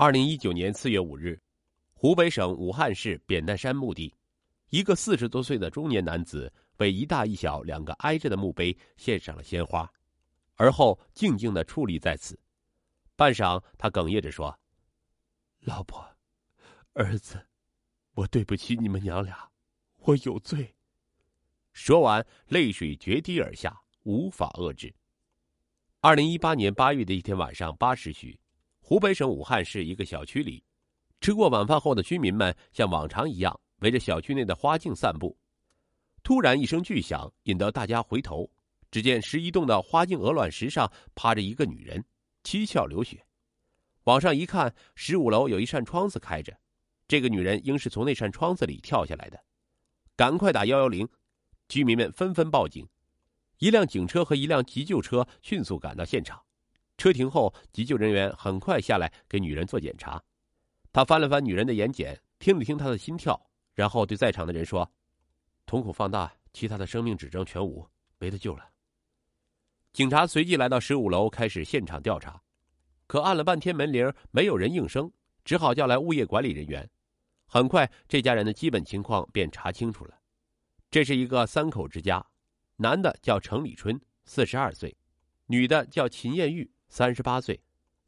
二零一九年四月五日，湖北省武汉市扁担山墓地，一个四十多岁的中年男子为一大一小两个挨着的墓碑献上了鲜花，而后静静的矗立在此。半晌，他哽咽着说：“老婆，儿子，我对不起你们娘俩，我有罪。”说完，泪水决堤而下，无法遏制。二零一八年八月的一天晚上八时许。湖北省武汉市一个小区里，吃过晚饭后的居民们像往常一样围着小区内的花径散步。突然一声巨响，引得大家回头，只见十一栋的花径鹅卵石上趴着一个女人，七窍流血。往上一看，十五楼有一扇窗子开着，这个女人应是从那扇窗子里跳下来的。赶快打幺幺零！居民们纷纷报警，一辆警车和一辆急救车迅速赶到现场。车停后，急救人员很快下来给女人做检查。他翻了翻女人的眼睑，听了听她的心跳，然后对在场的人说：“瞳孔放大，其他的生命指征全无，没得救了。”警察随即来到十五楼，开始现场调查。可按了半天门铃，没有人应声，只好叫来物业管理人员。很快，这家人的基本情况便查清楚了。这是一个三口之家，男的叫程礼春，四十二岁，女的叫秦艳玉。三十八岁，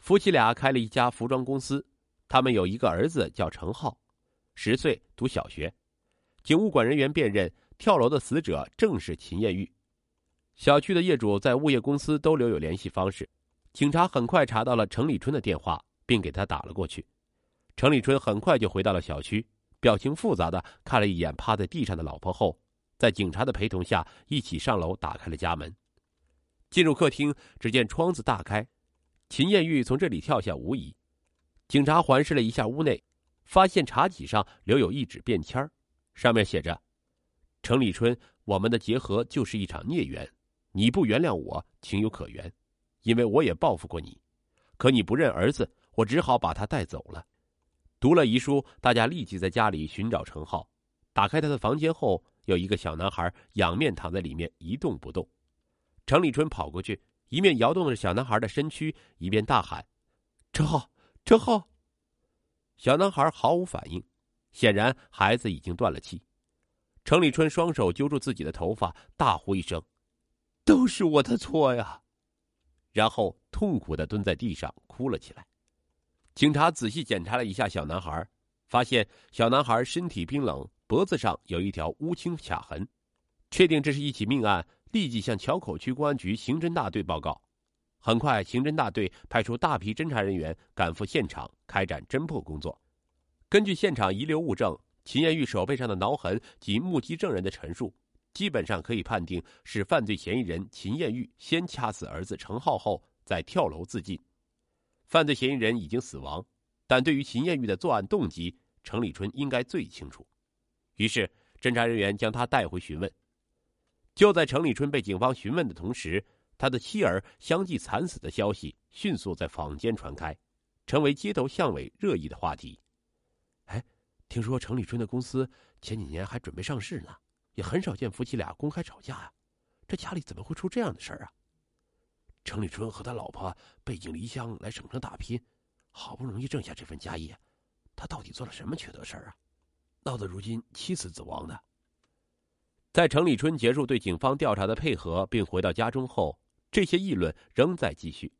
夫妻俩开了一家服装公司。他们有一个儿子叫程浩，十岁，读小学。警务管人员辨认跳楼的死者正是秦艳玉。小区的业主在物业公司都留有联系方式。警察很快查到了程立春的电话，并给他打了过去。程立春很快就回到了小区，表情复杂的看了一眼趴在地上的老婆后，在警察的陪同下一起上楼打开了家门。进入客厅，只见窗子大开，秦艳玉从这里跳下无疑。警察环视了一下屋内，发现茶几上留有一纸便签上面写着：“程立春，我们的结合就是一场孽缘，你不原谅我，情有可原，因为我也报复过你。可你不认儿子，我只好把他带走了。”读了遗书，大家立即在家里寻找程浩。打开他的房间后，有一个小男孩仰面躺在里面，一动不动。程立春跑过去，一面摇动着小男孩的身躯，一边大喊：“程浩，程浩！”小男孩毫无反应，显然孩子已经断了气。程立春双手揪住自己的头发，大呼一声：“都是我的错呀！”然后痛苦的蹲在地上哭了起来。警察仔细检查了一下小男孩，发现小男孩身体冰冷，脖子上有一条乌青卡痕，确定这是一起命案。立即向桥口区公安局刑侦大队报告。很快，刑侦大队派出大批侦查人员赶赴现场，开展侦破工作。根据现场遗留物证、秦艳玉手背上的挠痕及目击证人的陈述，基本上可以判定是犯罪嫌疑人秦艳玉先掐死儿子程浩后再跳楼自尽。犯罪嫌疑人已经死亡，但对于秦艳玉的作案动机，程立春应该最清楚。于是，侦查人员将他带回询问。就在程立春被警方询问的同时，他的妻儿相继惨死的消息迅速在坊间传开，成为街头巷尾热议的话题。哎，听说程立春的公司前几年还准备上市呢，也很少见夫妻俩公开吵架呀，这家里怎么会出这样的事儿啊？程立春和他老婆背井离乡来省城打拼，好不容易挣下这份家业，他到底做了什么缺德事儿啊？闹得如今妻死子亡的。在程立春结束对警方调查的配合，并回到家中后，这些议论仍在继续。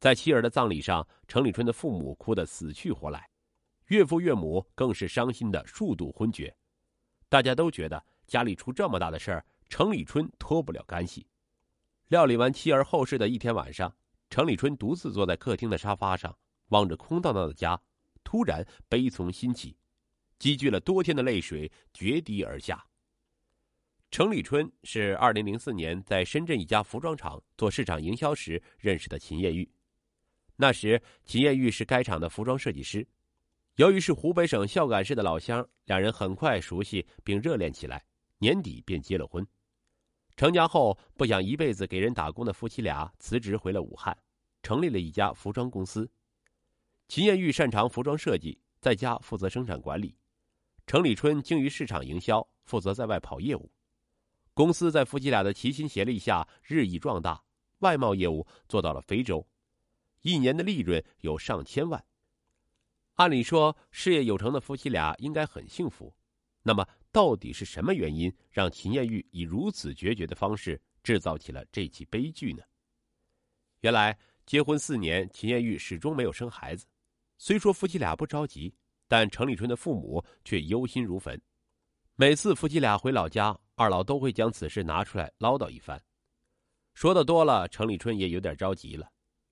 在妻儿的葬礼上，程立春的父母哭得死去活来，岳父岳母更是伤心的数度昏厥。大家都觉得家里出这么大的事儿，程立春脱不了干系。料理完妻儿后事的一天晚上，程立春独自坐在客厅的沙发上，望着空荡荡的家，突然悲从心起，积聚了多天的泪水决堤而下。程立春是二零零四年在深圳一家服装厂做市场营销时认识的秦艳玉。那时，秦艳玉是该厂的服装设计师。由于是湖北省孝感市的老乡，两人很快熟悉并热恋起来。年底便结了婚。成家后，不想一辈子给人打工的夫妻俩辞职回了武汉，成立了一家服装公司。秦艳玉擅长服装设计，在家负责生产管理；程立春精于市场营销，负责在外跑业务。公司在夫妻俩的齐心协力下日益壮大，外贸业务做到了非洲，一年的利润有上千万。按理说，事业有成的夫妻俩应该很幸福。那么，到底是什么原因让秦艳玉以如此决绝的方式制造起了这起悲剧呢？原来，结婚四年，秦艳玉始终没有生孩子。虽说夫妻俩不着急，但程立春的父母却忧心如焚。每次夫妻俩回老家，二老都会将此事拿出来唠叨一番。说的多了，程立春也有点着急了，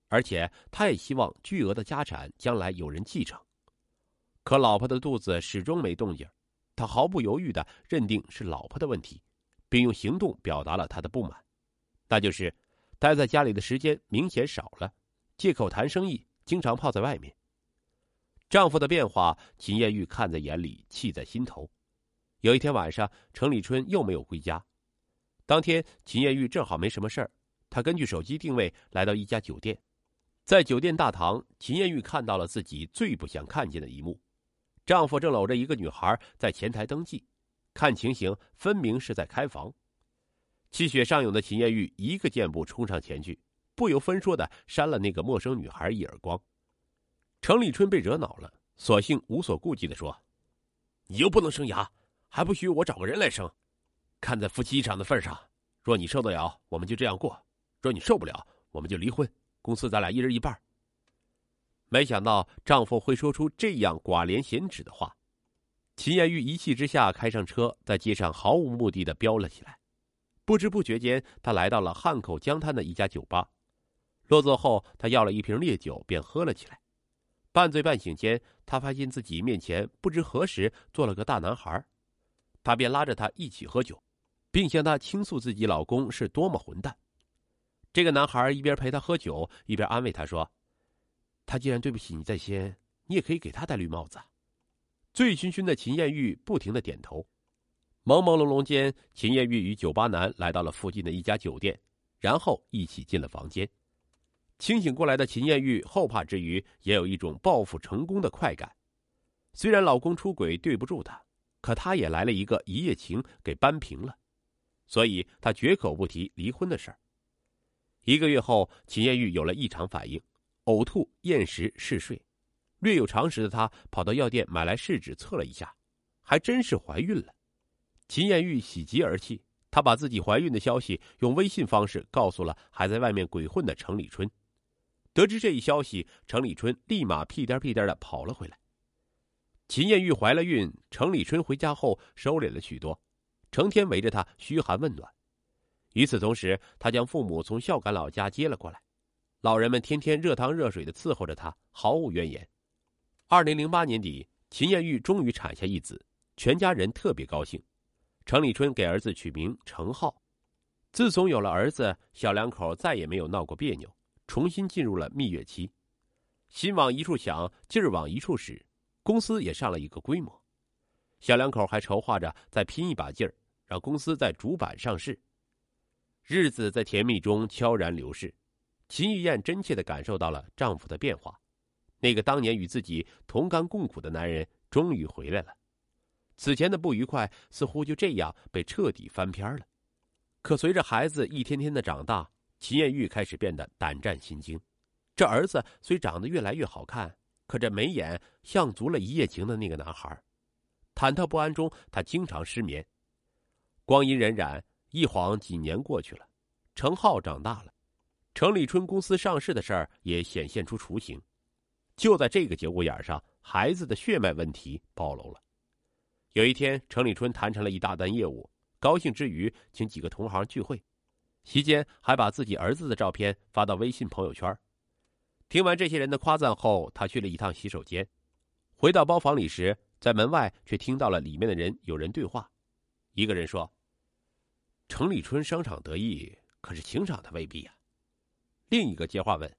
而且他也希望巨额的家产将来有人继承。可老婆的肚子始终没动静，他毫不犹豫的认定是老婆的问题，并用行动表达了他的不满，那就是待在家里的时间明显少了，借口谈生意，经常泡在外面。丈夫的变化，秦艳玉看在眼里，气在心头。有一天晚上，程立春又没有回家。当天，秦艳玉正好没什么事儿，她根据手机定位来到一家酒店，在酒店大堂，秦艳玉看到了自己最不想看见的一幕。丈夫正搂着一个女孩在前台登记，看情形分明是在开房。气血上涌的秦艳玉一个箭步冲上前去，不由分说的扇了那个陌生女孩一耳光。程立春被惹恼了，索性无所顾忌的说：“你又不能生牙，还不许我找个人来生？看在夫妻一场的份上，若你受得了，我们就这样过；若你受不了，我们就离婚，公司咱俩一人一半。”没想到丈夫会说出这样寡廉鲜耻的话，秦艳玉一气之下开上车，在街上毫无目的的飙了起来。不知不觉间，她来到了汉口江滩的一家酒吧。落座后，她要了一瓶烈酒，便喝了起来。半醉半醒间，她发现自己面前不知何时坐了个大男孩，她便拉着他一起喝酒，并向他倾诉自己老公是多么混蛋。这个男孩一边陪她喝酒，一边安慰她说。他既然对不起你在先，你也可以给他戴绿帽子。醉醺醺的秦艳玉不停的点头。朦朦胧胧间，秦艳玉与酒吧男来到了附近的一家酒店，然后一起进了房间。清醒过来的秦艳玉后怕之余，也有一种报复成功的快感。虽然老公出轨对不住她，可她也来了一个一夜情给扳平了，所以她绝口不提离婚的事儿。一个月后，秦艳玉有了异常反应。呕吐、厌食、嗜睡，略有常识的她跑到药店买来试纸测了一下，还真是怀孕了。秦艳玉喜极而泣，她把自己怀孕的消息用微信方式告诉了还在外面鬼混的程立春。得知这一消息，程立春立马屁颠屁颠的跑了回来。秦艳玉怀了孕，程立春回家后收敛了许多，成天围着她嘘寒问暖。与此同时，他将父母从孝感老家接了过来。老人们天天热汤热水的伺候着他，毫无怨言。二零零八年底，秦艳玉终于产下一子，全家人特别高兴。程立春给儿子取名程浩。自从有了儿子，小两口再也没有闹过别扭，重新进入了蜜月期。心往一处想，劲儿往一处使，公司也上了一个规模。小两口还筹划着再拼一把劲儿，让公司在主板上市。日子在甜蜜中悄然流逝。秦玉燕真切的感受到了丈夫的变化，那个当年与自己同甘共苦的男人终于回来了，此前的不愉快似乎就这样被彻底翻篇了。可随着孩子一天天的长大，秦艳玉开始变得胆战心惊。这儿子虽长得越来越好看，可这眉眼像足了一夜情的那个男孩。忐忑不安中，他经常失眠。光阴荏苒，一晃几年过去了，程浩长大了。程立春公司上市的事儿也显现出雏形，就在这个节骨眼上，孩子的血脉问题暴露了。有一天，程立春谈成了一大单业务，高兴之余，请几个同行聚会，席间还把自己儿子的照片发到微信朋友圈。听完这些人的夸赞后，他去了一趟洗手间，回到包房里时，在门外却听到了里面的人有人对话。一个人说：“程立春商场得意，可是情场他未必呀。”另一个接话问：“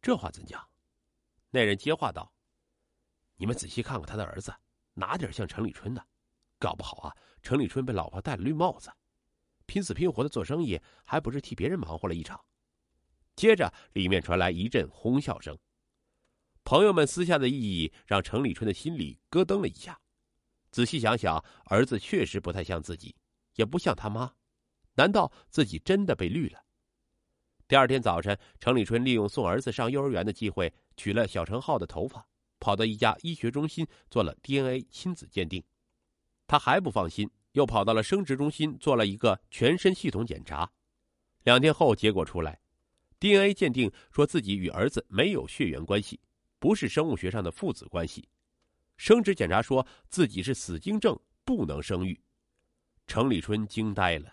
这话怎讲？”那人接话道：“你们仔细看看他的儿子，哪点像程立春的？搞不好啊，程立春被老婆戴了绿帽子，拼死拼活的做生意，还不是替别人忙活了一场？”接着，里面传来一阵哄笑声。朋友们私下的意义让程立春的心里咯噔了一下。仔细想想，儿子确实不太像自己，也不像他妈，难道自己真的被绿了？第二天早晨，程立春利用送儿子上幼儿园的机会，取了小程浩的头发，跑到一家医学中心做了 DNA 亲子鉴定。他还不放心，又跑到了生殖中心做了一个全身系统检查。两天后，结果出来，DNA 鉴定说自己与儿子没有血缘关系，不是生物学上的父子关系。生殖检查说自己是死精症，不能生育。程立春惊呆了。